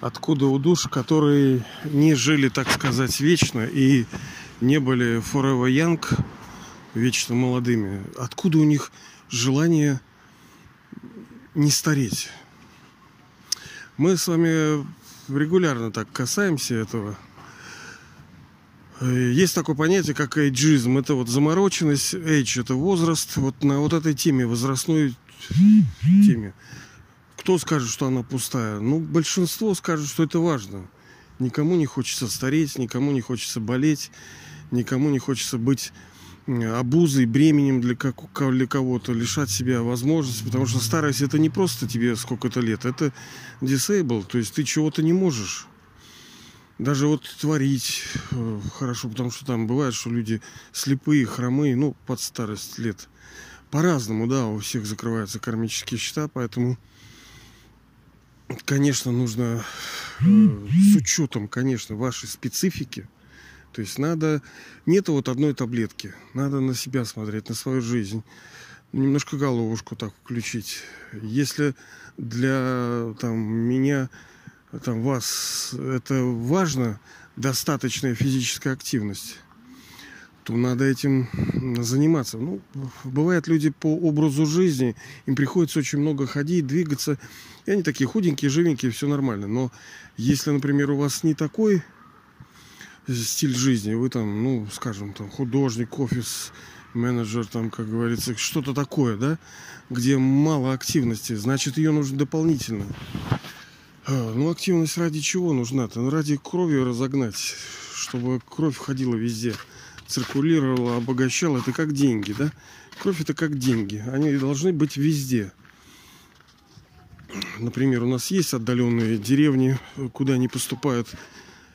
откуда у душ, которые не жили, так сказать, вечно и не были forever young, вечно молодыми. Откуда у них желание не стареть? Мы с вами регулярно так касаемся этого. Есть такое понятие, как эйджизм. Это вот замороченность. Эйдж – это возраст. Вот на вот этой теме, возрастной теме. Кто скажет, что она пустая? Ну, большинство скажет, что это важно. Никому не хочется стареть, никому не хочется болеть, никому не хочется быть обузой, бременем для, как, для кого-то, лишать себя возможности, потому что старость это не просто тебе сколько-то лет, это disable, то есть ты чего-то не можешь. Даже вот творить э, хорошо, потому что там бывает, что люди слепые, хромые, ну, под старость лет. По-разному, да, у всех закрываются кармические счета, поэтому конечно, нужно э, с учетом, конечно, вашей специфики. То есть надо... Нет вот одной таблетки. Надо на себя смотреть, на свою жизнь. Немножко головушку так включить. Если для там, меня, там, вас это важно, достаточная физическая активность, то надо этим заниматься. Ну, бывают люди по образу жизни, им приходится очень много ходить, двигаться. И они такие худенькие, живенькие, все нормально. Но если, например, у вас не такой стиль жизни, вы там, ну, скажем, там, художник, офис, менеджер, там, как говорится, что-то такое, да, где мало активности, значит, ее нужно дополнительно. А, ну, активность ради чего нужна-то? Ну, ради крови разогнать, чтобы кровь ходила везде циркулировала, обогащала. Это как деньги, да? Кровь это как деньги. Они должны быть везде. Например, у нас есть отдаленные деревни, куда не поступает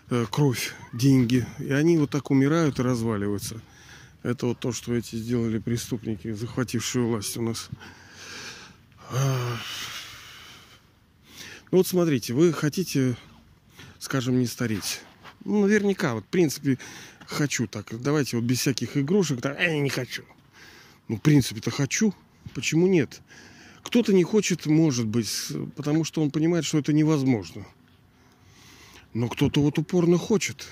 э, кровь, деньги. И они вот так умирают и разваливаются. Это вот то, что эти сделали преступники, захватившие власть у нас. А. Ну вот смотрите, вы хотите, скажем, не стареть. Ну, наверняка, вот в принципе, хочу так. Давайте вот без всяких игрушек. Так, я не хочу. Ну, в принципе-то хочу. Почему нет? Кто-то не хочет, может быть, потому что он понимает, что это невозможно. Но кто-то вот упорно хочет.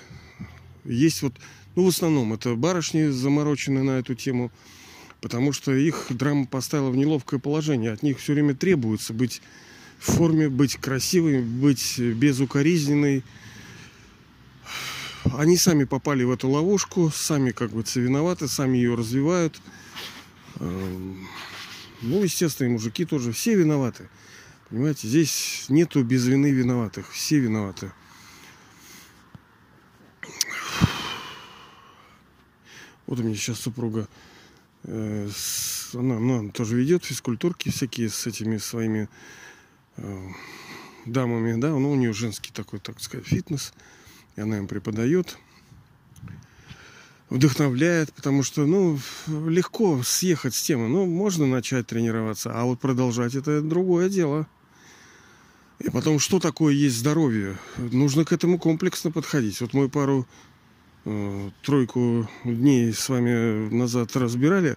Есть вот, ну, в основном, это барышни заморочены на эту тему, потому что их драма поставила в неловкое положение. От них все время требуется быть в форме, быть красивой, быть безукоризненной, они сами попали в эту ловушку, сами как бы виноваты, сами ее развивают. Эм, ну, естественно, и мужики тоже. Все виноваты. Понимаете, здесь нету без вины виноватых. Все виноваты. Вот у меня сейчас супруга, э, она, она тоже ведет физкультурки всякие с этими своими э, дамами, да, ну, у нее женский такой, так сказать, фитнес. И она им преподает, вдохновляет, потому что, ну, легко съехать с темы. Ну, можно начать тренироваться, а вот продолжать это другое дело. И потом, что такое есть здоровье? Нужно к этому комплексно подходить. Вот мы пару э, дней с вами назад разбирали,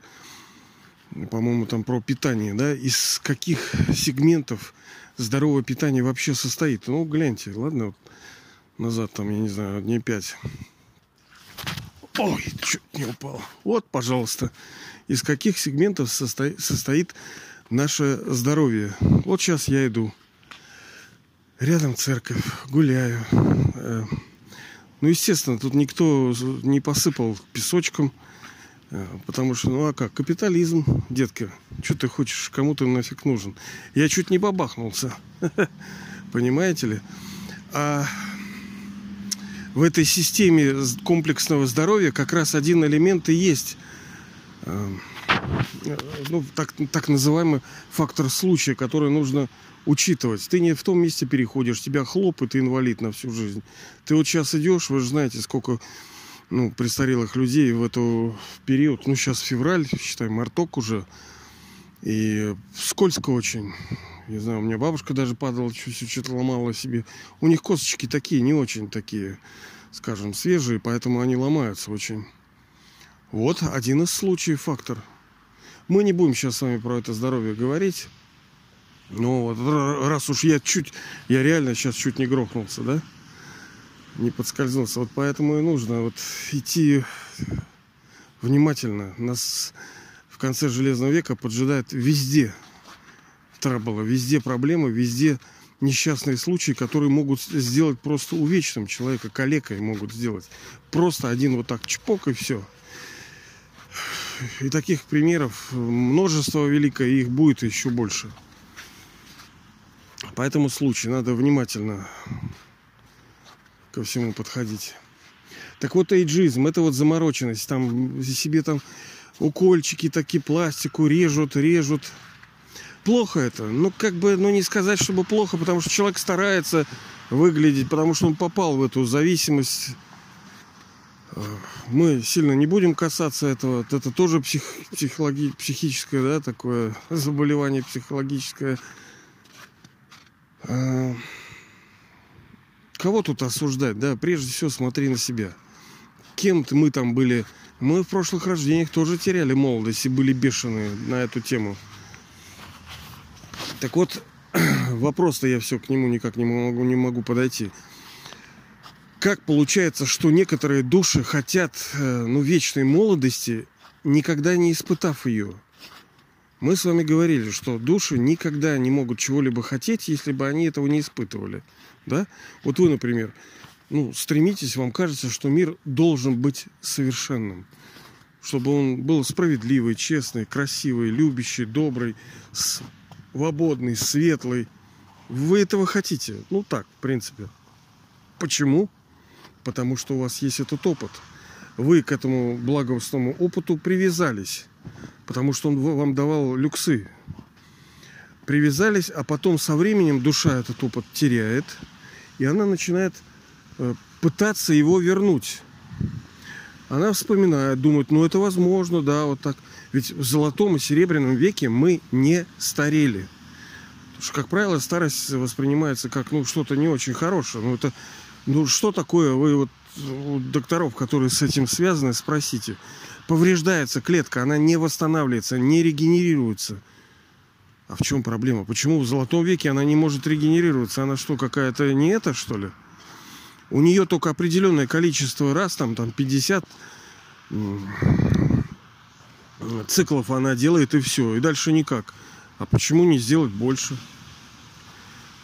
по-моему, там про питание, да, из каких сегментов здоровое питание вообще состоит. Ну, гляньте, ладно, вот назад, там, я не знаю, дней пять. Ой, чуть не упал. Вот, пожалуйста, из каких сегментов состоит, состоит наше здоровье. Вот сейчас я иду. Рядом церковь, гуляю. Э, ну, естественно, тут никто не посыпал песочком. Э, потому что, ну а как, капитализм, детка, что ты хочешь, кому ты нафиг нужен? Я чуть не бабахнулся, понимаете ли? А в этой системе комплексного здоровья как раз один элемент и есть э, ну, так, так называемый фактор случая, который нужно учитывать. Ты не в том месте переходишь, тебя хлоп, ты инвалид на всю жизнь. Ты вот сейчас идешь, вы же знаете, сколько ну, престарелых людей в эту период. Ну, сейчас февраль, считай, марток уже. И скользко очень. Не знаю, у меня бабушка даже падала, чуть-чуть что-то ломала себе. У них косточки такие, не очень такие, скажем, свежие, поэтому они ломаются очень. Вот один из случаев, фактор. Мы не будем сейчас с вами про это здоровье говорить. Ну вот, раз уж я чуть, я реально сейчас чуть не грохнулся, да? Не подскользнулся. Вот поэтому и нужно вот идти внимательно. Нас в конце Железного века поджидает везде траблы, везде проблемы, везде несчастные случаи, которые могут сделать просто увечным человека, калекой могут сделать. Просто один вот так чпок и все. И таких примеров множество великое, и их будет еще больше. По этому случаю надо внимательно ко всему подходить. Так вот, эйджизм, это вот замороченность. Там себе там укольчики такие, пластику режут, режут. Плохо это. Ну, как бы, ну, не сказать, чтобы плохо, потому что человек старается выглядеть, потому что он попал в эту зависимость. Мы сильно не будем касаться этого. Это тоже псих, психологи, психическое, да, такое заболевание психологическое. А, кого тут осуждать, да? Прежде всего смотри на себя. Кем мы там были? Мы в прошлых рождениях тоже теряли молодость и были бешеные на эту тему. Так вот, вопрос-то я все к нему никак не могу, не могу подойти. Как получается, что некоторые души хотят э, ну, вечной молодости, никогда не испытав ее? Мы с вами говорили, что души никогда не могут чего-либо хотеть, если бы они этого не испытывали. Да? Вот вы, например, ну, стремитесь, вам кажется, что мир должен быть совершенным. Чтобы он был справедливый, честный, красивый, любящий, добрый, свободный, светлый. Вы этого хотите? Ну так, в принципе. Почему? Потому что у вас есть этот опыт. Вы к этому благостному опыту привязались потому что он вам давал люксы. Привязались, а потом со временем душа этот опыт теряет, и она начинает э, пытаться его вернуть. Она вспоминает, думает, ну это возможно, да, вот так. Ведь в золотом и серебряном веке мы не старели. Потому что, как правило, старость воспринимается как ну, что-то не очень хорошее. Ну, это, ну что такое, вы вот у докторов, которые с этим связаны, спросите повреждается клетка, она не восстанавливается, не регенерируется. А в чем проблема? Почему в золотом веке она не может регенерироваться? Она что, какая-то не это, что ли? У нее только определенное количество раз, там, там 50 циклов она делает и все. И дальше никак. А почему не сделать больше?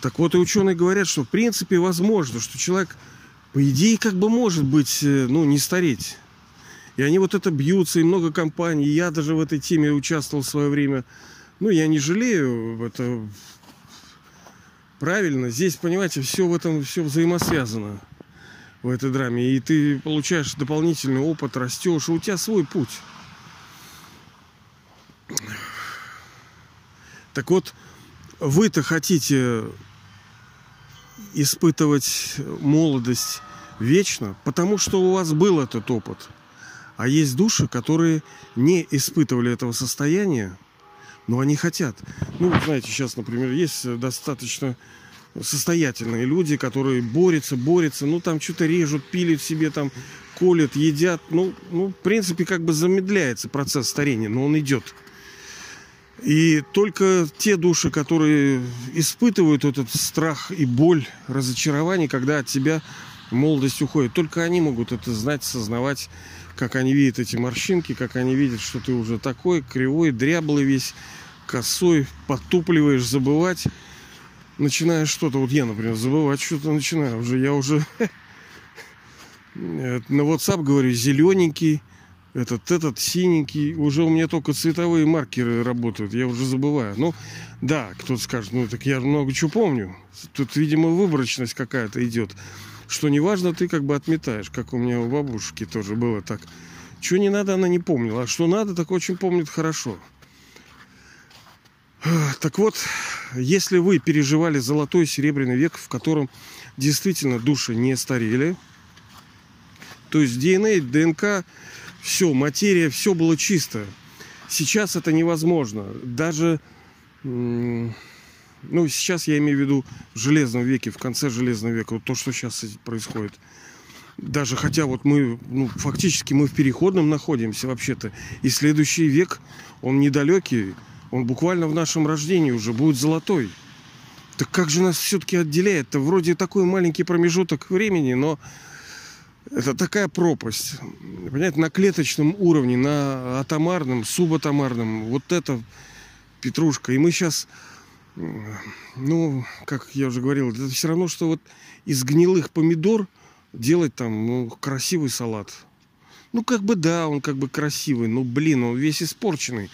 Так вот и ученые говорят, что в принципе возможно, что человек, по идее, как бы может быть, э, ну, не стареть. И они вот это бьются, и много компаний. Я даже в этой теме участвовал в свое время. Ну, я не жалею, это правильно. Здесь, понимаете, все в этом, все взаимосвязано в этой драме. И ты получаешь дополнительный опыт, растешь, и у тебя свой путь. Так вот, вы-то хотите испытывать молодость вечно, потому что у вас был этот опыт – а есть души, которые не испытывали этого состояния, но они хотят. Ну, вы знаете, сейчас, например, есть достаточно состоятельные люди, которые борются, борются, ну, там что-то режут, пилят себе, там, колят, едят. Ну, ну, в принципе, как бы замедляется процесс старения, но он идет. И только те души, которые испытывают этот страх и боль, разочарование, когда от тебя молодость уходит, только они могут это знать, сознавать как они видят эти морщинки, как они видят, что ты уже такой кривой, дряблый весь, косой, потупливаешь, забывать. Начинаешь что-то, вот я, например, забывать что-то начинаю. Уже я уже на WhatsApp говорю зелененький, этот, этот синенький. Уже у меня только цветовые маркеры работают, я уже забываю. Ну, да, кто-то скажет, ну так я много чего помню. Тут, видимо, выборочность какая-то идет что неважно, ты как бы отметаешь, как у меня у бабушки тоже было так. Что не надо, она не помнила, а что надо, так очень помнит хорошо. Так вот, если вы переживали золотой серебряный век, в котором действительно души не старели, то есть ДНК, ДНК, все, материя, все было чисто. Сейчас это невозможно. Даже ну, сейчас я имею в виду в железном веке, в конце железного века, вот то, что сейчас происходит. Даже хотя вот мы, ну, фактически мы в переходном находимся вообще-то. И следующий век, он недалекий. Он буквально в нашем рождении уже будет золотой. Так как же нас все-таки отделяет? Это вроде такой маленький промежуток времени, но это такая пропасть. Понимаете, на клеточном уровне, на атомарном, субатомарном. Вот это петрушка. И мы сейчас, ну, как я уже говорил, это все равно, что вот из гнилых помидор делать там ну, красивый салат. Ну, как бы да, он как бы красивый, но, блин, он весь испорченный.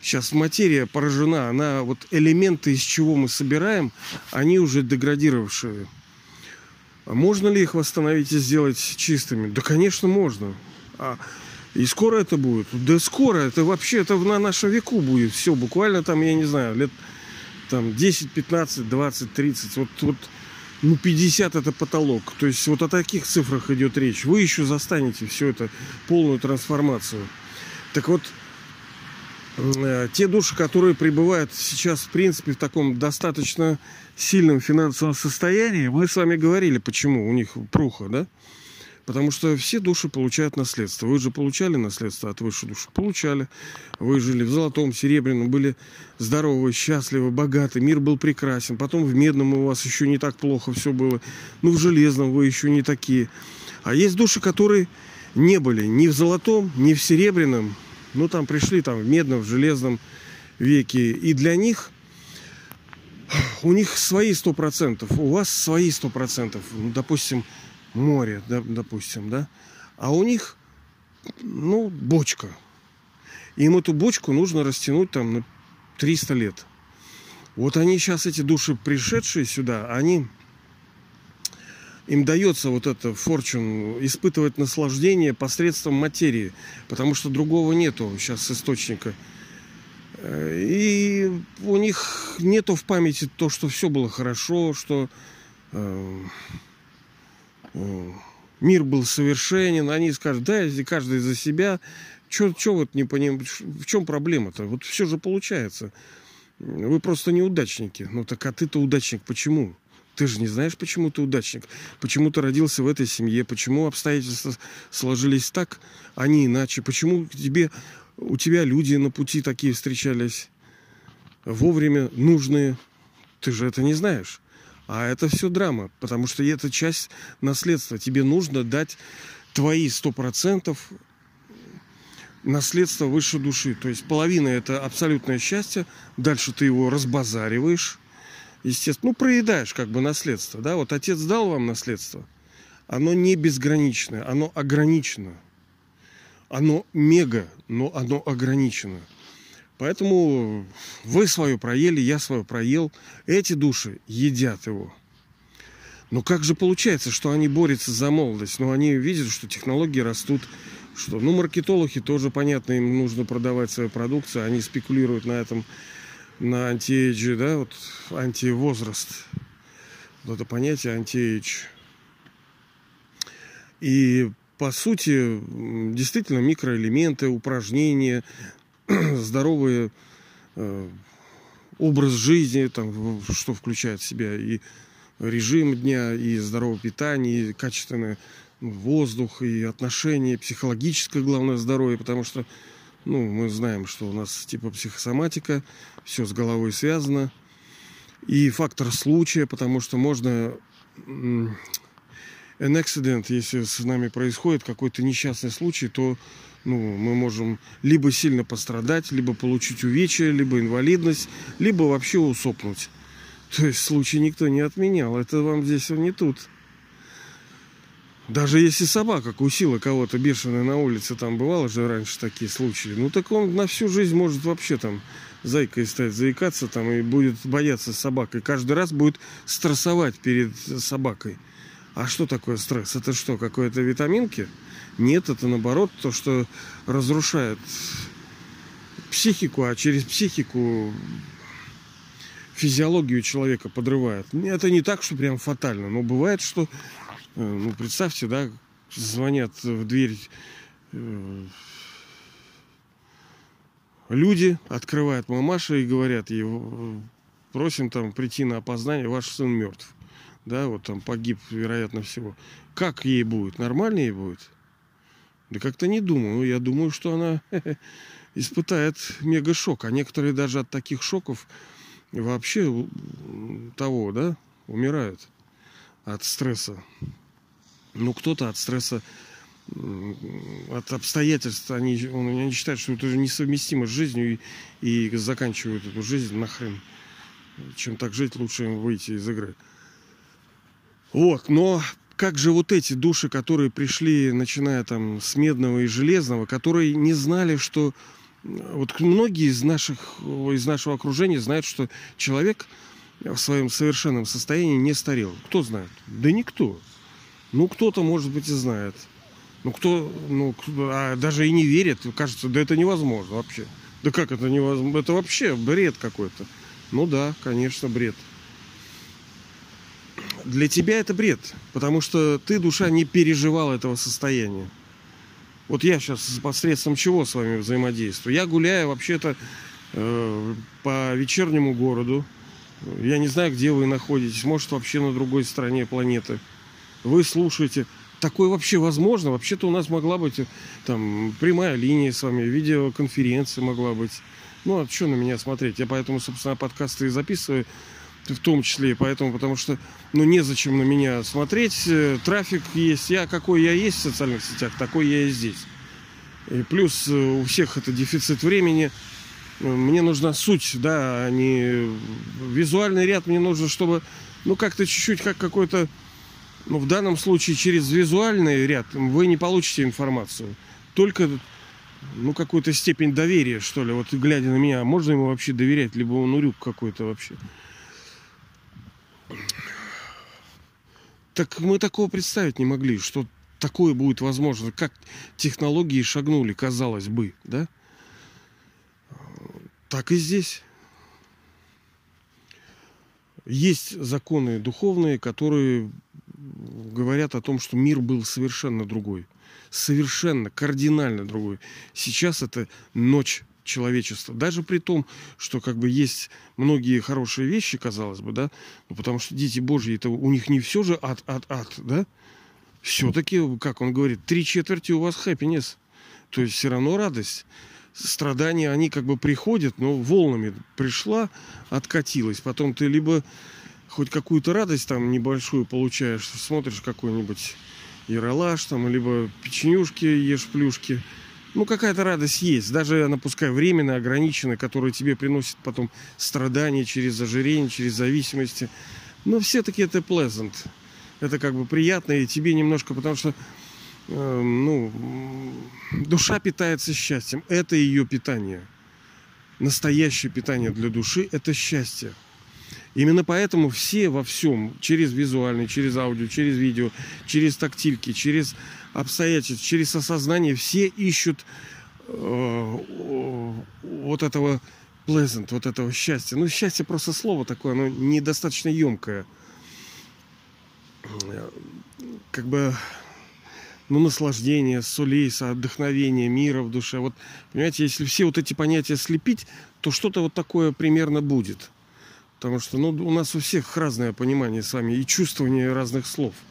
Сейчас материя поражена, она вот элементы, из чего мы собираем, они уже деградировавшие. Можно ли их восстановить и сделать чистыми? Да, конечно, можно. А, и скоро это будет? Да скоро, это вообще это на нашем веку будет. Все, буквально там, я не знаю, лет там 10, 15, 20, 30. Вот, вот ну, 50 это потолок. То есть вот о таких цифрах идет речь. Вы еще застанете все это, полную трансформацию. Так вот, те души, которые пребывают сейчас, в принципе, в таком достаточно сильном финансовом состоянии, мы с вами говорили, почему у них пруха, да? Потому что все души получают наследство. Вы же получали наследство от высшей души? Получали. Вы жили в золотом, серебряном, были здоровы, счастливы, богаты. Мир был прекрасен. Потом в медном у вас еще не так плохо все было. Ну, в железном вы еще не такие. А есть души, которые не были ни в золотом, ни в серебряном. Ну, там пришли там в медном, в железном веке. И для них у них свои сто процентов, у вас свои сто процентов. Ну, допустим, море, да, допустим, да, а у них, ну, бочка. Им эту бочку нужно растянуть там на 300 лет. Вот они сейчас, эти души, пришедшие сюда, они им дается вот это форчун испытывать наслаждение посредством материи, потому что другого нету сейчас источника. И у них нету в памяти то, что все было хорошо, что э, мир был совершенен, они скажут, да, каждый за себя, что вот не понимаете, в чем проблема-то? Вот все же получается. Вы просто неудачники. Ну так а ты-то удачник почему? Ты же не знаешь, почему ты удачник. Почему ты родился в этой семье, почему обстоятельства сложились так, а не иначе. Почему тебе, у тебя люди на пути такие встречались вовремя, нужные. Ты же это не знаешь. А это все драма, потому что это часть наследства. Тебе нужно дать твои сто процентов наследство высшей души. То есть половина это абсолютное счастье, дальше ты его разбазариваешь, естественно, ну, проедаешь как бы наследство, да, вот отец дал вам наследство, оно не безграничное, оно ограничено, оно мега, но оно ограничено. Поэтому вы свое проели, я свое проел. Эти души едят его. Но как же получается, что они борются за молодость? Но они видят, что технологии растут, что, ну, маркетологи тоже, понятно, им нужно продавать свою продукцию, они спекулируют на этом, на антиэйдже, да, вот антивозраст. Вот это понятие антиэйдж. И по сути, действительно, микроэлементы, упражнения, здоровый э, образ жизни, там, что включает в себя и режим дня, и здоровое питание, и качественный воздух, и отношения, психологическое, главное, здоровье, потому что ну, мы знаем, что у нас типа психосоматика, все с головой связано. И фактор случая, потому что можно an accident, если с нами происходит какой-то несчастный случай, то ну, мы можем либо сильно пострадать, либо получить увечья, либо инвалидность, либо вообще усопнуть. То есть случай никто не отменял. Это вам здесь не тут. Даже если собака кусила кого-то бешеная на улице, там бывало же раньше такие случаи, ну так он на всю жизнь может вообще там зайкой стать, заикаться там и будет бояться собакой. Каждый раз будет стрессовать перед собакой. А что такое стресс? Это что, какое-то витаминки? Нет, это наоборот то, что разрушает психику, а через психику физиологию человека подрывает. Это не так, что прям фатально, но бывает, что, ну, представьте, да, звонят в дверь э, люди, открывают мамаша и говорят ей, просим там прийти на опознание, ваш сын мертв. Да, вот там погиб, вероятно, всего. Как ей будет? Нормально ей будет? Да как-то не думаю. Я думаю, что она испытает мега-шок. А некоторые даже от таких шоков вообще того, да, умирают от стресса. Ну, кто-то от стресса, от обстоятельств, они, они считают, что это несовместимо с жизнью и, и заканчивают эту жизнь нахрен. Чем так жить, лучше им выйти из игры. Вот, но как же вот эти души, которые пришли, начиная там с медного и железного, которые не знали, что вот многие из наших из нашего окружения знают, что человек в своем совершенном состоянии не старел. Кто знает? Да никто. Ну, кто-то, может быть, и знает. Ну, кто, ну, а даже и не верит. Кажется, да это невозможно вообще. Да как это невозможно? Это вообще бред какой-то. Ну да, конечно, бред. Для тебя это бред, потому что ты, душа, не переживал этого состояния. Вот я сейчас посредством чего с вами взаимодействую? Я гуляю вообще-то э, по вечернему городу. Я не знаю, где вы находитесь. Может, вообще на другой стороне планеты. Вы слушаете. Такое вообще возможно. Вообще-то у нас могла быть э, там прямая линия с вами, видеоконференция могла быть. Ну, а что на меня смотреть? Я поэтому, собственно, подкасты и записываю в том числе, поэтому, потому что, ну, незачем на меня смотреть, э, трафик есть, я какой я есть в социальных сетях, такой я и здесь. И плюс э, у всех это дефицит времени, мне нужна суть, да, а не визуальный ряд, мне нужно, чтобы, ну, как-то чуть-чуть, как какой-то, ну, в данном случае через визуальный ряд вы не получите информацию, только ну, какую-то степень доверия, что ли. Вот глядя на меня, можно ему вообще доверять, либо он урюк какой-то вообще. Так мы такого представить не могли, что такое будет возможно. Как технологии шагнули, казалось бы, да? Так и здесь. Есть законы духовные, которые говорят о том, что мир был совершенно другой. Совершенно, кардинально другой. Сейчас это ночь человечества. Даже при том, что как бы есть многие хорошие вещи, казалось бы, да, ну, потому что дети Божьи, это у них не все же ад, ад, ад, да, все-таки, как он говорит, три четверти у вас happiness, то есть все равно радость. Страдания, они как бы приходят, но волнами пришла, откатилась. Потом ты либо хоть какую-то радость там небольшую получаешь, смотришь какой-нибудь яролаж там, либо печенюшки ешь плюшки – ну, какая-то радость есть, даже она пускай временная, ограниченная, которая тебе приносит потом страдания через ожирение, через зависимости. Но все-таки это pleasant. Это как бы приятно и тебе немножко, потому что э, ну, душа питается счастьем. Это ее питание. Настоящее питание для души – это счастье. Именно поэтому все во всем, через визуальный, через аудио, через видео, через тактильки, через обстоятельств, через осознание все ищут э, вот этого pleasant, вот этого счастья. Ну, счастье просто слово такое, оно недостаточно емкое. Как бы, ну, наслаждение, солейса, отдохновение, мира в душе. Вот, понимаете, если все вот эти понятия слепить, то что-то вот такое примерно будет. Потому что, ну, у нас у всех разное понимание с вами и чувствование разных слов –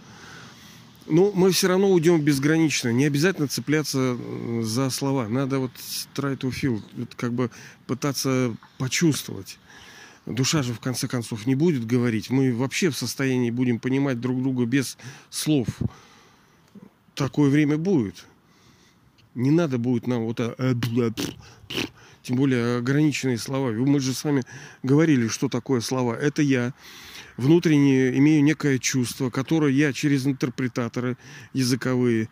ну, мы все равно уйдем безгранично. Не обязательно цепляться за слова. Надо вот try to feel, как бы пытаться почувствовать. Душа же в конце концов не будет говорить. Мы вообще в состоянии будем понимать друг друга без слов. Такое время будет. Не надо будет нам вот это, тем более ограниченные слова. Мы же с вами говорили, что такое слова. Это я внутренне имею некое чувство, которое я через интерпретаторы языковые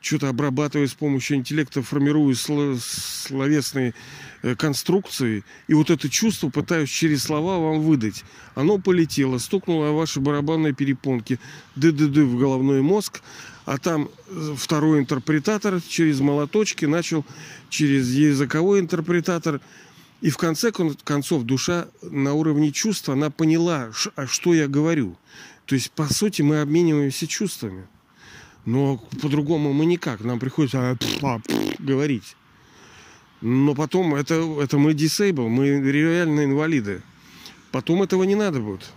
что-то обрабатываю с помощью интеллекта, формирую словесные э, конструкции, и вот это чувство пытаюсь через слова вам выдать. Оно полетело, стукнуло о ваши барабанные перепонки, ды-ды-ды в головной мозг, а там э, второй интерпретатор через молоточки начал через языковой интерпретатор и в конце концов душа на уровне чувства, она поняла, а что я говорю. То есть, по сути, мы обмениваемся чувствами. Но по-другому мы никак. Нам приходится говорить. Но потом это, это мы disable, мы реально инвалиды. Потом этого не надо будет.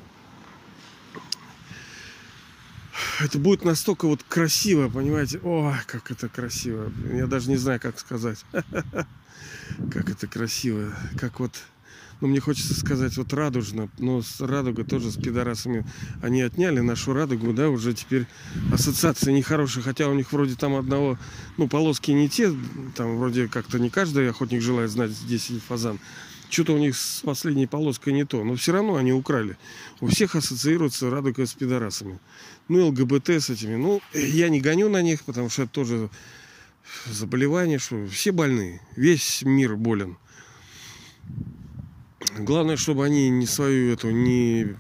это будет настолько вот красиво, понимаете? Ой, как это красиво. Я даже не знаю, как сказать. Как это красиво. Как вот ну, мне хочется сказать, вот радужно, но радуга тоже с пидорасами они отняли нашу радугу, да, уже теперь ассоциация нехорошая, хотя у них вроде там одного, ну, полоски не те, там вроде как-то не каждый охотник желает знать, здесь фазан. Что-то у них с последней полоской не то, но все равно они украли. У всех ассоциируется радуга с пидорасами. Ну, ЛГБТ с этими. Ну, я не гоню на них, потому что это тоже заболевание, что все больны. Весь мир болен. Главное, чтобы они не свою эту не,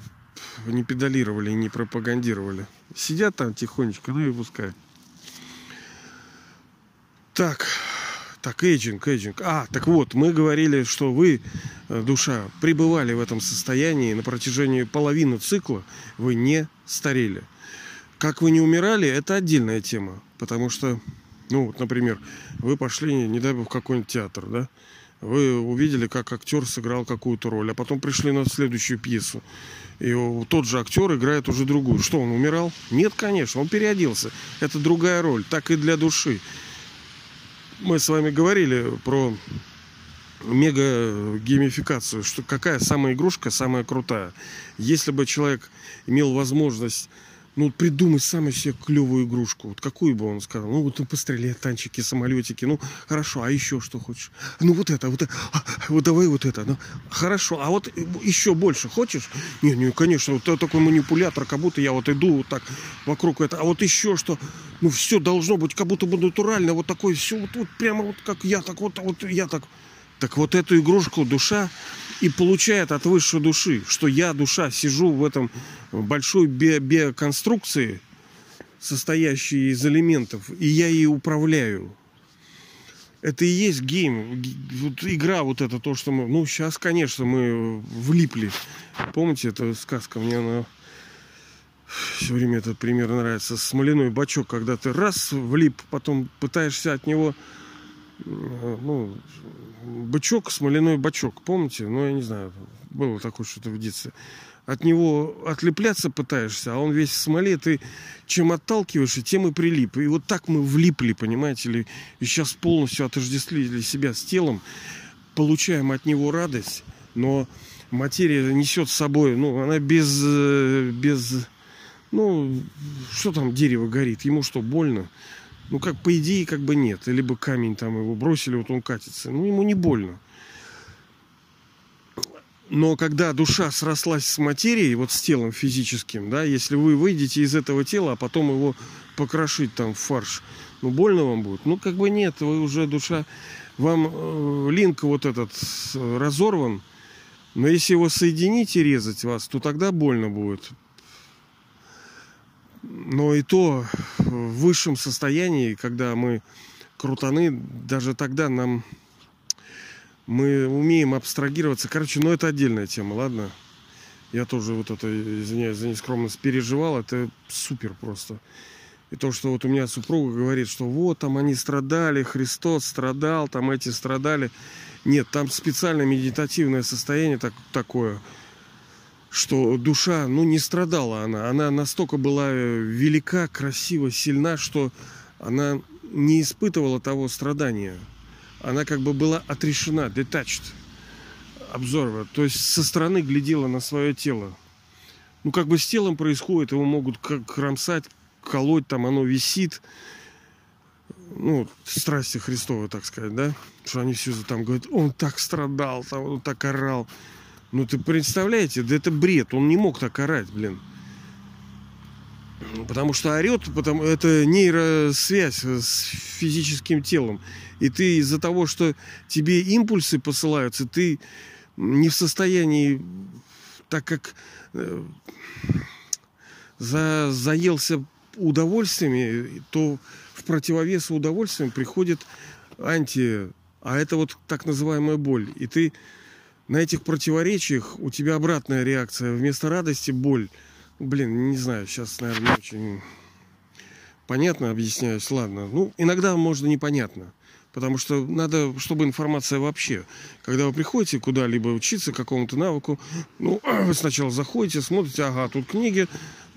не педалировали, не пропагандировали. Сидят там тихонечко, ну и пускай. Так, так, aging, aging. А, так вот, мы говорили, что вы, э, душа, пребывали в этом состоянии на протяжении половины цикла, вы не старели. Как вы не умирали, это отдельная тема. Потому что, ну, вот, например, вы пошли, не дай бог, в какой-нибудь театр, да? Вы увидели, как актер сыграл какую-то роль, а потом пришли на следующую пьесу. И тот же актер играет уже другую. Что, он умирал? Нет, конечно, он переоделся. Это другая роль, так и для души. Мы с вами говорили про мега геймификацию, что какая самая игрушка самая крутая. Если бы человек имел возможность ну, придумать самую себе клевую игрушку. Вот какую бы он сказал? Ну, вот пострелять, танчики, самолетики. Ну, хорошо, а еще что хочешь? Ну, вот это, вот это. А, вот давай вот это. Ну, хорошо, а вот еще больше хочешь? Не, не, конечно, вот такой манипулятор, как будто я вот иду вот так вокруг этого. А вот еще что? Ну, все должно быть как будто бы натурально. Вот такое все, вот, вот прямо вот как я так, вот, вот я так. Так вот эту игрушку душа и получает от высшей души, что я, душа, сижу в этом большой би биоконструкции, состоящей из элементов, и я ей управляю. Это и есть гейм, вот игра вот это, то, что мы... Ну, сейчас, конечно, мы влипли. Помните, эта сказка, мне она все время этот пример нравится. Смоляной бачок, когда ты раз влип, потом пытаешься от него ну, бычок, смоляной бачок, помните? Ну, я не знаю, было такое что-то в детстве. От него отлепляться пытаешься, а он весь в смоле, ты чем отталкиваешься, тем и прилип. И вот так мы влипли, понимаете ли, и сейчас полностью отождествили себя с телом, получаем от него радость, но материя несет с собой, ну, она без, э, без, ну, что там дерево горит, ему что, больно? Ну, как по идее, как бы нет. Либо камень там его бросили, вот он катится. Ну, ему не больно. Но когда душа срослась с материей, вот с телом физическим, да, если вы выйдете из этого тела, а потом его покрошить там в фарш, ну, больно вам будет? Ну, как бы нет, вы уже душа, вам э, линк вот этот разорван, но если его соединить и резать вас, то тогда больно будет. Но и то в высшем состоянии, когда мы крутаны, даже тогда нам мы умеем абстрагироваться. Короче, ну это отдельная тема, ладно? Я тоже вот это, извиняюсь за нескромность, переживал. Это супер просто. И то, что вот у меня супруга говорит, что вот там они страдали, Христос страдал, там эти страдали. Нет, там специально медитативное состояние так, такое – что душа, ну, не страдала она. Она настолько была э, велика, красива, сильна, что она не испытывала того страдания. Она как бы была отрешена, detached, обзорва. То есть со стороны глядела на свое тело. Ну, как бы с телом происходит, его могут как кромсать, колоть, там оно висит. Ну, страсти Христовы, так сказать, да? Что они все там говорят, он так страдал, там, он так орал. Ну, ты представляете, да это бред. Он не мог так орать, блин. Потому что орет, потому это нейросвязь с физическим телом. И ты из-за того, что тебе импульсы посылаются, ты не в состоянии, так как э, за, заелся удовольствиями, то в противовес удовольствиям приходит анти, а это вот так называемая боль. И ты на этих противоречиях у тебя обратная реакция. Вместо радости боль. Блин, не знаю, сейчас, наверное, не очень понятно объясняюсь. Ладно. Ну, иногда можно непонятно. Потому что надо, чтобы информация вообще. Когда вы приходите куда-либо учиться какому-то навыку, ну, вы сначала заходите, смотрите, ага, тут книги,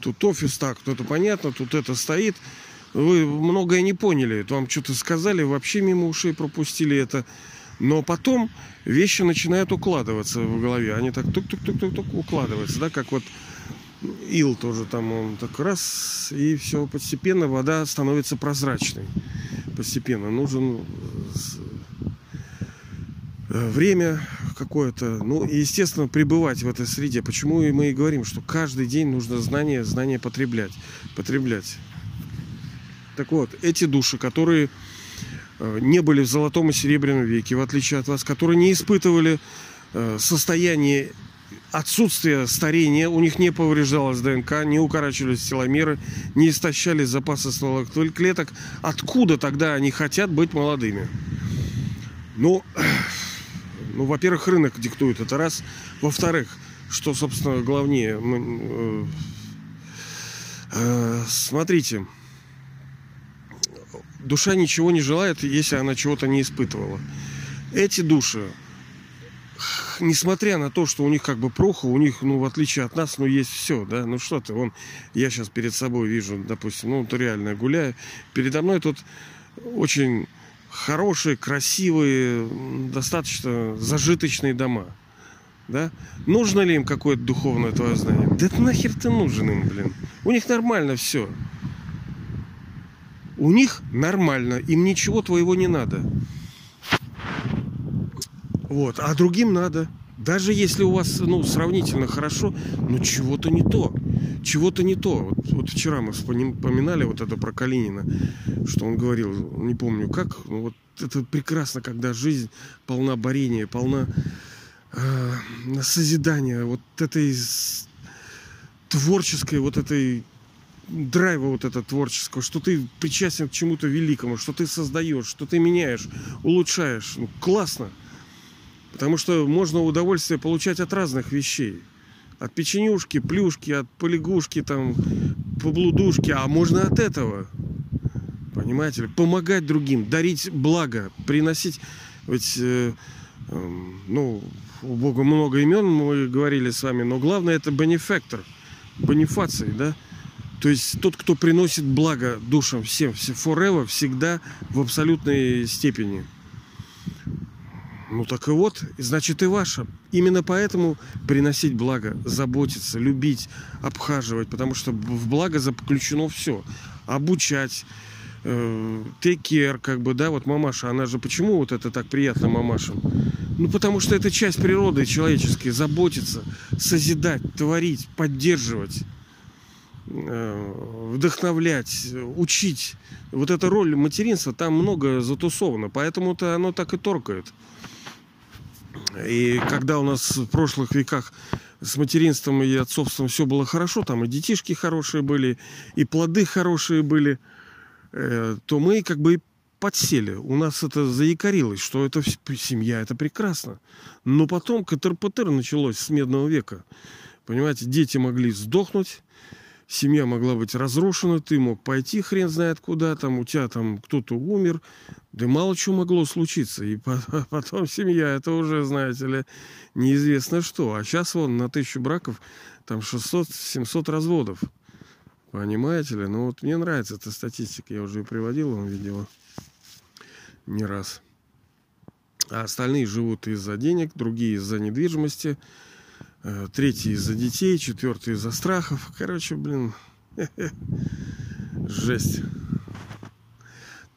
тут офис так, тут это понятно, тут это стоит. Вы многое не поняли, вам что-то сказали, вообще мимо ушей пропустили это. Но потом вещи начинают укладываться в голове. Они так тук-тук-тук-тук укладываются, да, как вот ил тоже там, он так раз, и все, постепенно вода становится прозрачной. Постепенно нужен э, время какое-то, ну, и, естественно, пребывать в этой среде. Почему и мы и говорим, что каждый день нужно знания, знания потреблять. Потреблять. Так вот, эти души, которые э, не были в золотом и серебряном веке, в отличие от вас, которые не испытывали э, состояние отсутствия старения, у них не повреждалась ДНК, не укорачивались теломеры, не истощались запасы стволовых клеток. Откуда тогда они хотят быть молодыми? Ну, ну, во-первых, рынок диктует это раз. Во-вторых, что, собственно, главнее, э, э, смотрите, душа ничего не желает, если она чего-то не испытывала. Эти души, несмотря на то, что у них как бы прохо, у них, ну, в отличие от нас, ну, есть все, да, ну, что ты, вон, я сейчас перед собой вижу, допустим, ну, то реально гуляю, передо мной тут очень хорошие, красивые, достаточно зажиточные дома, да, нужно ли им какое-то духовное твое знание? Да нахер ты нужен им, блин, у них нормально все, у них нормально, им ничего твоего не надо. Вот. А другим надо. Даже если у вас ну, сравнительно хорошо, но чего-то не то. Чего-то не то. Вот, вот вчера мы вспоминали вот это про Калинина, что он говорил, не помню как, но вот это прекрасно, когда жизнь полна борения, полна э, созидания, вот этой творческой, вот этой драйва вот это творческого, что ты причастен к чему-то великому, что ты создаешь, что ты меняешь, улучшаешь. Ну, классно. Потому что можно удовольствие получать от разных вещей. От печенюшки, плюшки, от полягушки, там, поблудушки. А можно от этого. Понимаете? Помогать другим, дарить благо, приносить... Ведь, э, э, ну, у Бога много имен, мы говорили с вами, но главное это бенефектор, бонифаций, да? То есть тот, кто приносит благо душам всем, все forever, всегда в абсолютной степени. Ну так и вот, значит и ваша. Именно поэтому приносить благо, заботиться, любить, обхаживать, потому что в благо заключено все. Обучать, э, take care, как бы, да, вот мамаша, она же, почему вот это так приятно мамашам? Ну, потому что это часть природы человеческой, заботиться, созидать, творить, поддерживать вдохновлять, учить. Вот эта роль материнства там много затусовано, поэтому-то оно так и торкает. И когда у нас в прошлых веках с материнством и отцовством все было хорошо, там и детишки хорошие были, и плоды хорошие были, э, то мы как бы подсели. У нас это заякорилось, что это семья, это прекрасно. Но потом КТР-ПТР началось с медного века. Понимаете, дети могли сдохнуть, семья могла быть разрушена, ты мог пойти хрен знает куда, там у тебя там кто-то умер, да мало чего могло случиться. И потом семья, это уже, знаете ли, неизвестно что. А сейчас вон на тысячу браков там 600-700 разводов. Понимаете ли? Ну вот мне нравится эта статистика, я уже приводил вам видео не раз. А остальные живут из-за денег, другие из-за недвижимости, третий из-за детей, четвертый из-за страхов. Короче, блин, жесть.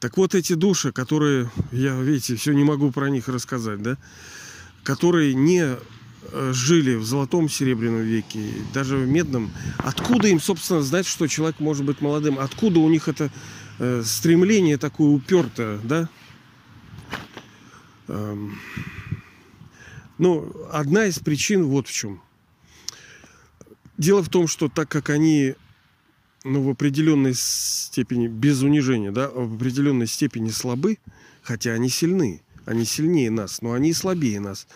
Так вот эти души, которые, я, видите, все не могу про них рассказать, да, которые не э, жили в золотом серебряном веке, даже в медном, откуда им, собственно, знать, что человек может быть молодым? Откуда у них это э, стремление такое упертое, да? Эм, ну, одна из причин вот в чем. Дело в том, что так как они ну, в определенной степени, без унижения, да, в определенной степени слабы, хотя они сильны, они сильнее нас, но они слабее нас.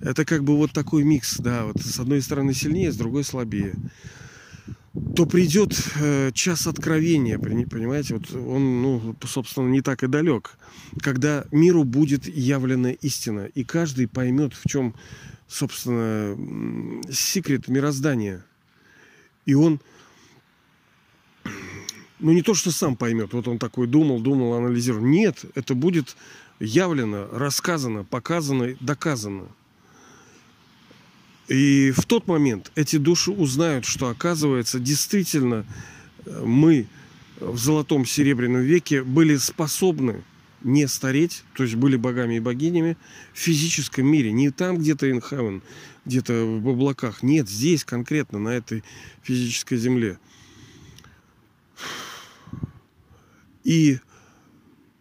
Это как бы вот такой микс, да, вот с одной стороны сильнее, с другой слабее то придет э, час откровения, понимаете, вот он, ну, собственно, не так и далек, когда миру будет явлена истина, и каждый поймет, в чем, собственно, секрет мироздания. И он ну не то, что сам поймет, вот он такой думал, думал, анализировал. Нет, это будет явлено, рассказано, показано, доказано. И в тот момент эти души узнают, что оказывается действительно э, мы в золотом серебряном веке были способны не стареть, то есть были богами и богинями в физическом мире, не там где-то in heaven, где-то в облаках, нет, здесь конкретно на этой физической земле. И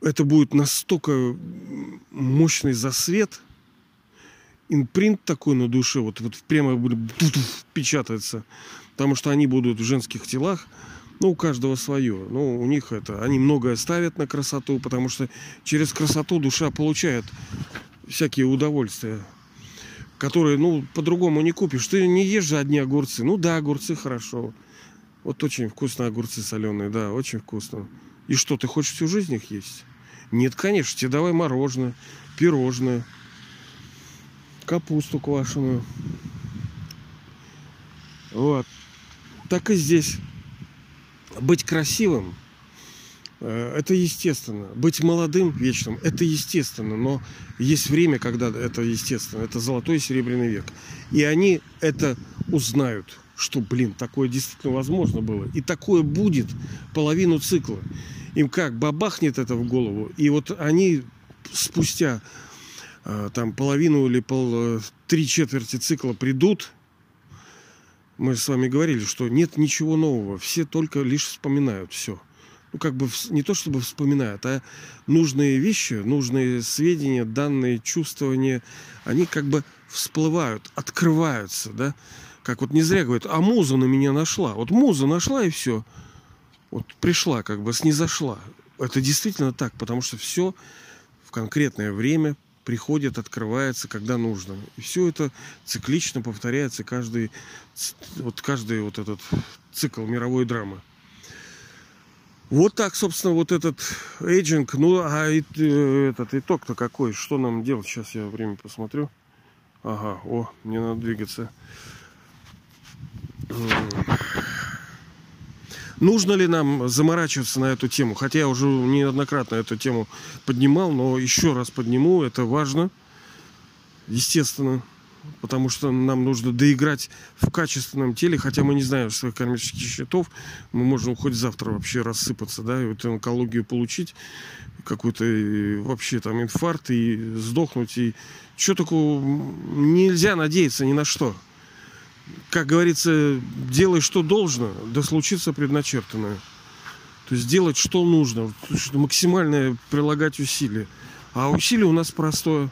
это будет настолько мощный засвет, импринт такой на душе, вот, вот прямо будет печататься, потому что они будут в женских телах, ну, у каждого свое. Ну, у них это, они многое ставят на красоту, потому что через красоту душа получает всякие удовольствия, которые, ну, по-другому не купишь. Ты не ешь же одни огурцы. Ну да, огурцы хорошо. Вот очень вкусные огурцы соленые, да, очень вкусно. И что, ты хочешь всю жизнь их есть? Нет, конечно, тебе давай мороженое, пирожное, капусту квашеную. Вот. Так и здесь. Быть красивым э, это естественно. Быть молодым вечным это естественно. Но есть время, когда это естественно. Это золотой и серебряный век. И они это узнают что, блин, такое действительно возможно было. И такое будет половину цикла. Им как, бабахнет это в голову. И вот они спустя там половину или пол, э, три четверти цикла придут. Мы с вами говорили, что нет ничего нового. Все только лишь вспоминают все. Ну, как бы не то чтобы вспоминают, а нужные вещи, нужные сведения, данные, чувствования, они как бы всплывают, открываются, да. Как вот не зря говорят, а муза на меня нашла. Вот муза нашла и все. Вот пришла, как бы снизошла. Это действительно так, потому что все в конкретное время приходит, открывается, когда нужно. И все это циклично повторяется каждый, вот каждый вот этот цикл мировой драмы. Вот так, собственно, вот этот эйджинг. Ну, а и, э, этот итог-то какой? Что нам делать? Сейчас я время посмотрю. Ага, о, мне надо двигаться. Нужно ли нам заморачиваться на эту тему? Хотя я уже неоднократно эту тему поднимал, но еще раз подниму, это важно, естественно, потому что нам нужно доиграть в качественном теле, хотя мы не знаем своих кармических счетов, мы можем хоть завтра вообще рассыпаться, да, и вот онкологию получить, какой-то вообще там инфаркт и сдохнуть, и что такого нельзя надеяться ни на что как говорится, делай, что должно, да случится предначертанное. То есть делать, что нужно, максимально прилагать усилия. А усилие у нас простое.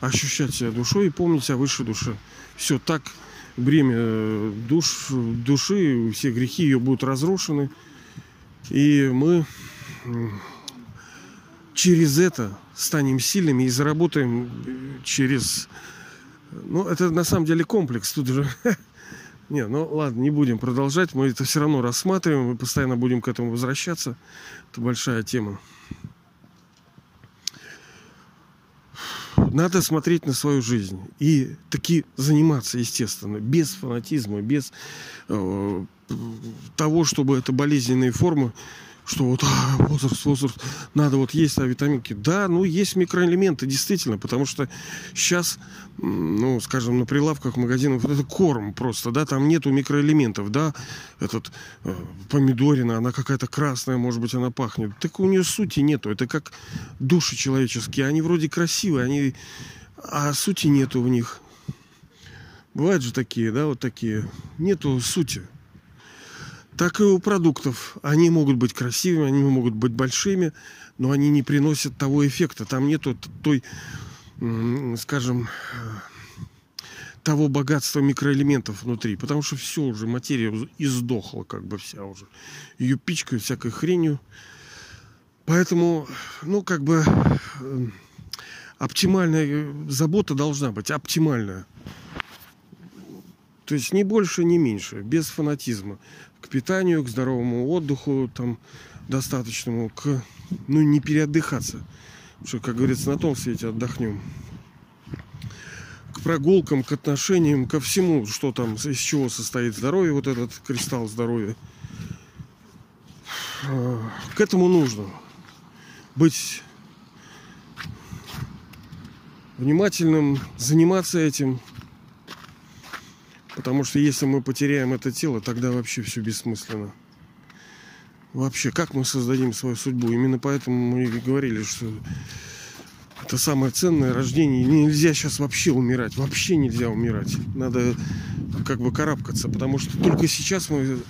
Ощущать себя душой и помнить о высшей душе. Все так, бремя э, душ, души, все грехи ее будут разрушены. И мы через это станем сильными и заработаем через ну, это на самом деле комплекс. Тут же... Не, ну ладно, не будем продолжать. Мы это все равно рассматриваем. Мы постоянно будем к этому возвращаться. Это большая тема. Надо смотреть на свою жизнь и таки заниматься, естественно, без фанатизма, без э, того, чтобы это болезненные формы что вот а, возраст, возраст, надо вот есть а, витаминки. Да, ну есть микроэлементы, действительно, потому что сейчас, ну, скажем, на прилавках магазинов это корм просто, да, там нету микроэлементов, да, этот э, помидорина, она какая-то красная, может быть, она пахнет. Так у нее сути нету, это как души человеческие, они вроде красивые, они, а сути нету в них. Бывают же такие, да, вот такие, нету сути так и у продуктов. Они могут быть красивыми, они могут быть большими, но они не приносят того эффекта. Там нету той, скажем, того богатства микроэлементов внутри, потому что все уже, материя издохла как бы вся уже. Ее пичкают всякой хренью. Поэтому, ну, как бы оптимальная забота должна быть, оптимальная. То есть ни больше, ни меньше, без фанатизма к питанию, к здоровому отдыху, там, достаточному, к, ну, не переотдыхаться. что, как говорится, на том свете отдохнем. К прогулкам, к отношениям, ко всему, что там, из чего состоит здоровье, вот этот кристалл здоровья. э, к этому нужно быть внимательным, заниматься этим. Потому что если мы потеряем это тело, тогда вообще все бессмысленно. Вообще, как мы создадим свою судьбу? Именно поэтому мы и говорили, что это самое ценное рождение. Нельзя сейчас вообще умирать. Вообще нельзя умирать. Надо как бы карабкаться. Потому что только сейчас мы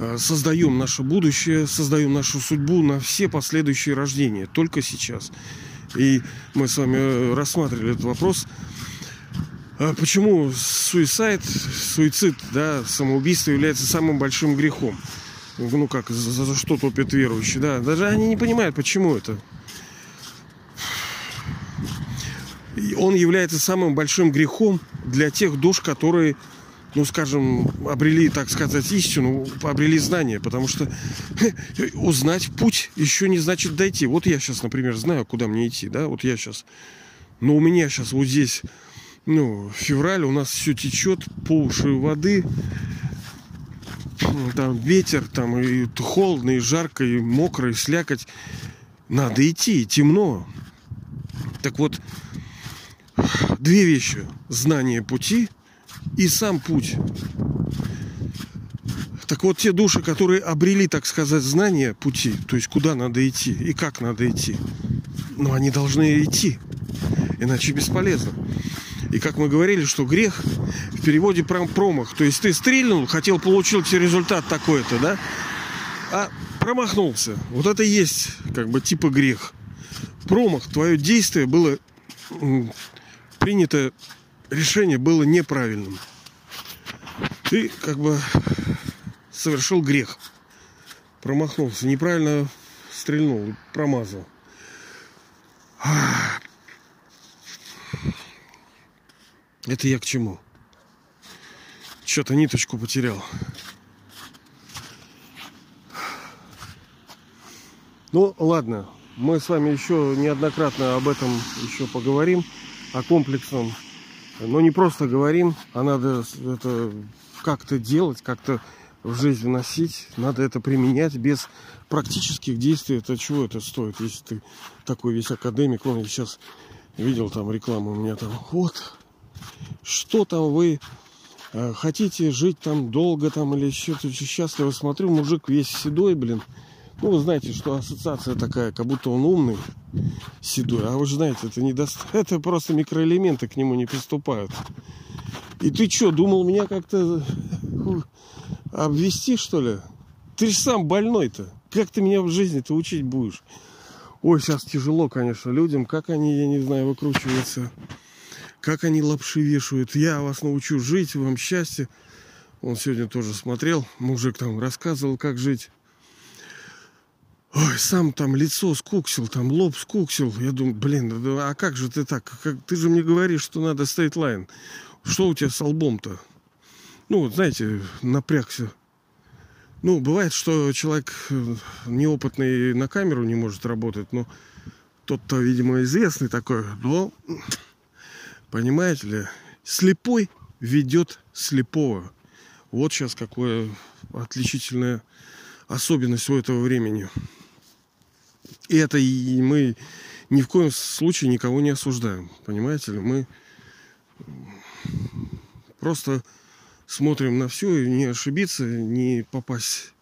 э, создаем наше будущее, создаем нашу судьбу на все последующие рождения. Только сейчас. И мы с вами э, рассматривали этот вопрос. А почему суицид, суицид, да, самоубийство является самым большим грехом? Ну как, за, за что топят верующие, да? Даже они не понимают, почему это. Он является самым большим грехом для тех душ, которые ну, скажем, обрели, так сказать, истину, обрели знания, потому что узнать путь еще не значит дойти. Вот я сейчас, например, знаю, куда мне идти, да, вот я сейчас, но у меня сейчас вот здесь, ну, февраль, у нас все течет по уши воды, там ветер, там и холодно, и жарко, и мокро, и слякоть. Надо идти, темно. Так вот, две вещи. Знание пути – и сам путь. Так вот, те души, которые обрели, так сказать, знание пути, то есть куда надо идти и как надо идти, но они должны идти, иначе бесполезно. И как мы говорили, что грех в переводе промах. То есть ты стрельнул, хотел, получил тебе результат такой-то, да? А промахнулся. Вот это и есть как бы типа грех. Промах, твое действие было принято решение было неправильным. Ты как бы совершил грех. Промахнулся, неправильно стрельнул, промазал. Это я к чему? Что-то ниточку потерял. Ну, ладно, мы с вами еще неоднократно об этом еще поговорим, о комплексном но не просто говорим, а надо это как-то делать, как-то в жизнь вносить, надо это применять без практических действий. Это чего это стоит, если ты такой весь академик, он сейчас видел там рекламу у меня там, вот, что там вы э, хотите жить там долго там или что-то счастливо, смотрю, мужик весь седой, блин, ну, вы знаете, что ассоциация такая, как будто он умный, седой. А вы же знаете, это не даст... Это просто микроэлементы к нему не приступают. И ты что, думал меня как-то обвести, что ли? Ты же сам больной-то. Как ты меня в жизни-то учить будешь? Ой, сейчас тяжело, конечно, людям. Как они, я не знаю, выкручиваются. Как они лапши вешают. Я вас научу жить, вам счастье. Он сегодня тоже смотрел. Мужик там рассказывал, как жить. Ой, сам там лицо скуксил, там лоб скуксил. Я думаю, блин, а как же ты так? Как, ты же мне говоришь, что надо стейтлайн. Что у тебя с лбом-то? Ну, знаете, напрягся. Ну, бывает, что человек э, неопытный на камеру не может работать, но тот-то, видимо, известный такой. Но, понимаете ли, слепой ведет слепого. Вот сейчас какое отличительная особенность у этого времени. И это и мы ни в коем случае никого не осуждаем. Понимаете ли? Мы просто смотрим на все и не ошибиться, не попасть,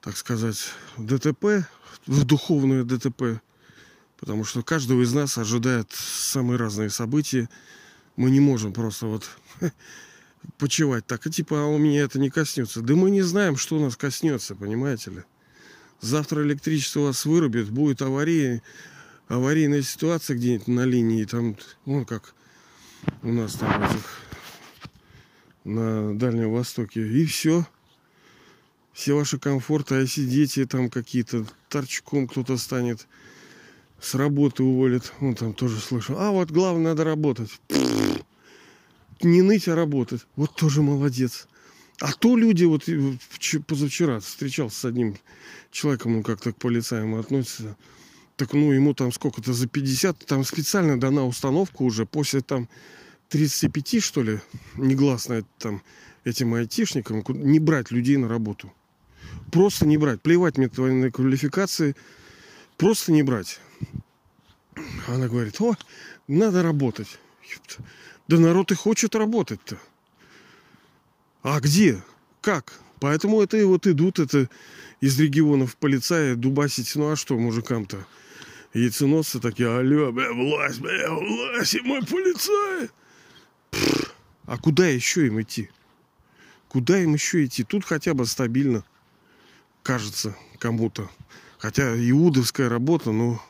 так сказать, в ДТП, в духовное ДТП. Потому что каждого из нас ожидает самые разные события. Мы не можем просто вот почивать так. И типа, а у меня это не коснется. Да мы не знаем, что нас коснется, понимаете ли. Завтра электричество вас вырубит, будет авария, аварийная ситуация где-нибудь на линии, там, вон как у нас там этих, на Дальнем Востоке, и все. Все ваши комфорты, а если дети там какие-то, торчком кто-то станет, с работы уволят, он там тоже слышал. А вот главное, надо работать. Не ныть, а работать. Вот тоже молодец. А то люди, вот позавчера встречался с одним человеком, он как-то к полицаям относится. Так ну ему там сколько-то за 50, там специально дана установка уже после там 35, что ли, негласно там этим айтишникам, не брать людей на работу. Просто не брать. Плевать мне твои квалификации. Просто не брать. Она говорит, о, надо работать. Да народ и хочет работать-то. А где? Как? Поэтому это и вот идут это из регионов полицаи дубасить. Ну а что мужикам-то? Яйценосцы такие, алло, бля, власть, бля, власть, и мой полицай. А куда еще им идти? Куда им еще идти? Тут хотя бы стабильно, кажется, кому-то. Хотя иудовская работа, ну,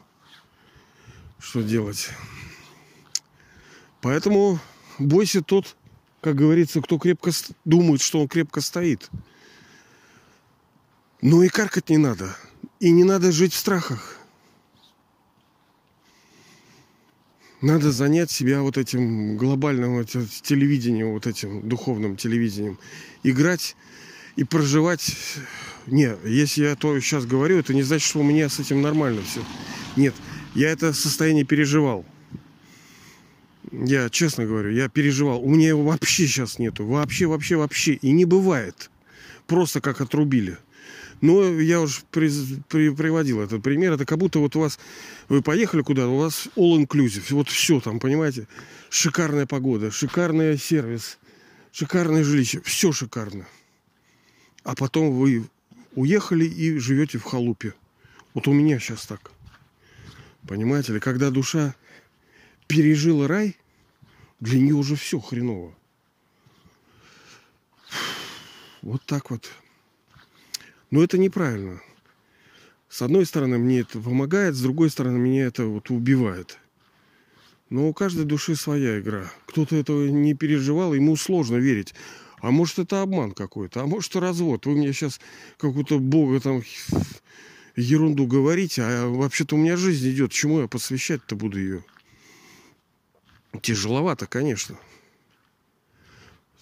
что делать? Поэтому бойся тот, как говорится, кто крепко думает, что он крепко стоит. Но и каркать не надо. И не надо жить в страхах. Надо занять себя вот этим глобальным вот, телевидением, вот этим духовным телевидением. Играть и проживать. Не, если я то сейчас говорю, это не значит, что у меня с этим нормально все. Нет, я это состояние переживал. Я честно говорю, я переживал. У меня его вообще сейчас нету. Вообще, вообще, вообще. И не бывает. Просто как отрубили. Но я уже при, при, приводил этот пример. Это как будто вот у вас, вы поехали куда-то, у вас all inclusive. Вот все там, понимаете? Шикарная погода, шикарный сервис, шикарное жилище. Все шикарно. А потом вы уехали и живете в халупе. Вот у меня сейчас так. Понимаете ли, когда душа пережила рай, для нее уже все хреново. Вот так вот. Но это неправильно. С одной стороны, мне это помогает, с другой стороны, меня это вот убивает. Но у каждой души своя игра. Кто-то этого не переживал, ему сложно верить. А может, это обман какой-то, а может, развод. Вы мне сейчас какую-то бога там ерунду говорите, а вообще-то у меня жизнь идет. Чему я посвящать-то буду ее? Тяжеловато, конечно.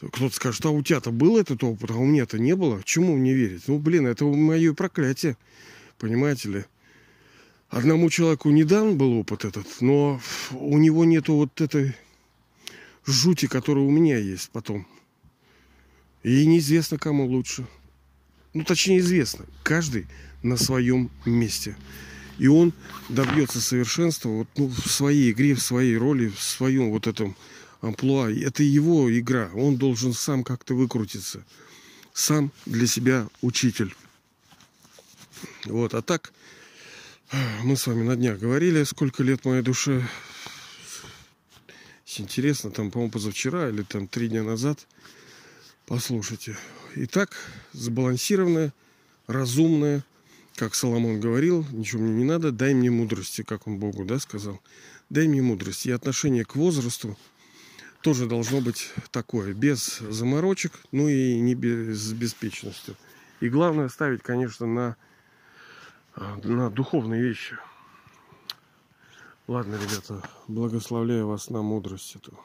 Кто-то скажет, а у тебя-то был этот опыт, а у меня-то не было. Чему мне верить? Ну, блин, это мое проклятие. Понимаете ли? Одному человеку не дан был опыт этот, но у него нету вот этой жути, которая у меня есть потом. И неизвестно, кому лучше. Ну, точнее, известно. Каждый на своем месте. И он добьется совершенства вот, ну, в своей игре, в своей роли, в своем вот этом амплуа. Это его игра. Он должен сам как-то выкрутиться. Сам для себя учитель. Вот. А так, мы с вами на днях говорили, сколько лет моей душе. Интересно, там, по-моему, позавчера или там три дня назад. Послушайте. Итак, сбалансированная, разумная, как Соломон говорил, ничего мне не надо, дай мне мудрости, как он Богу, да, сказал. Дай мне мудрости. И отношение к возрасту тоже должно быть такое, без заморочек, ну и не без беспечностью. И главное ставить, конечно, на, на духовные вещи. Ладно, ребята, благословляю вас на мудрость эту.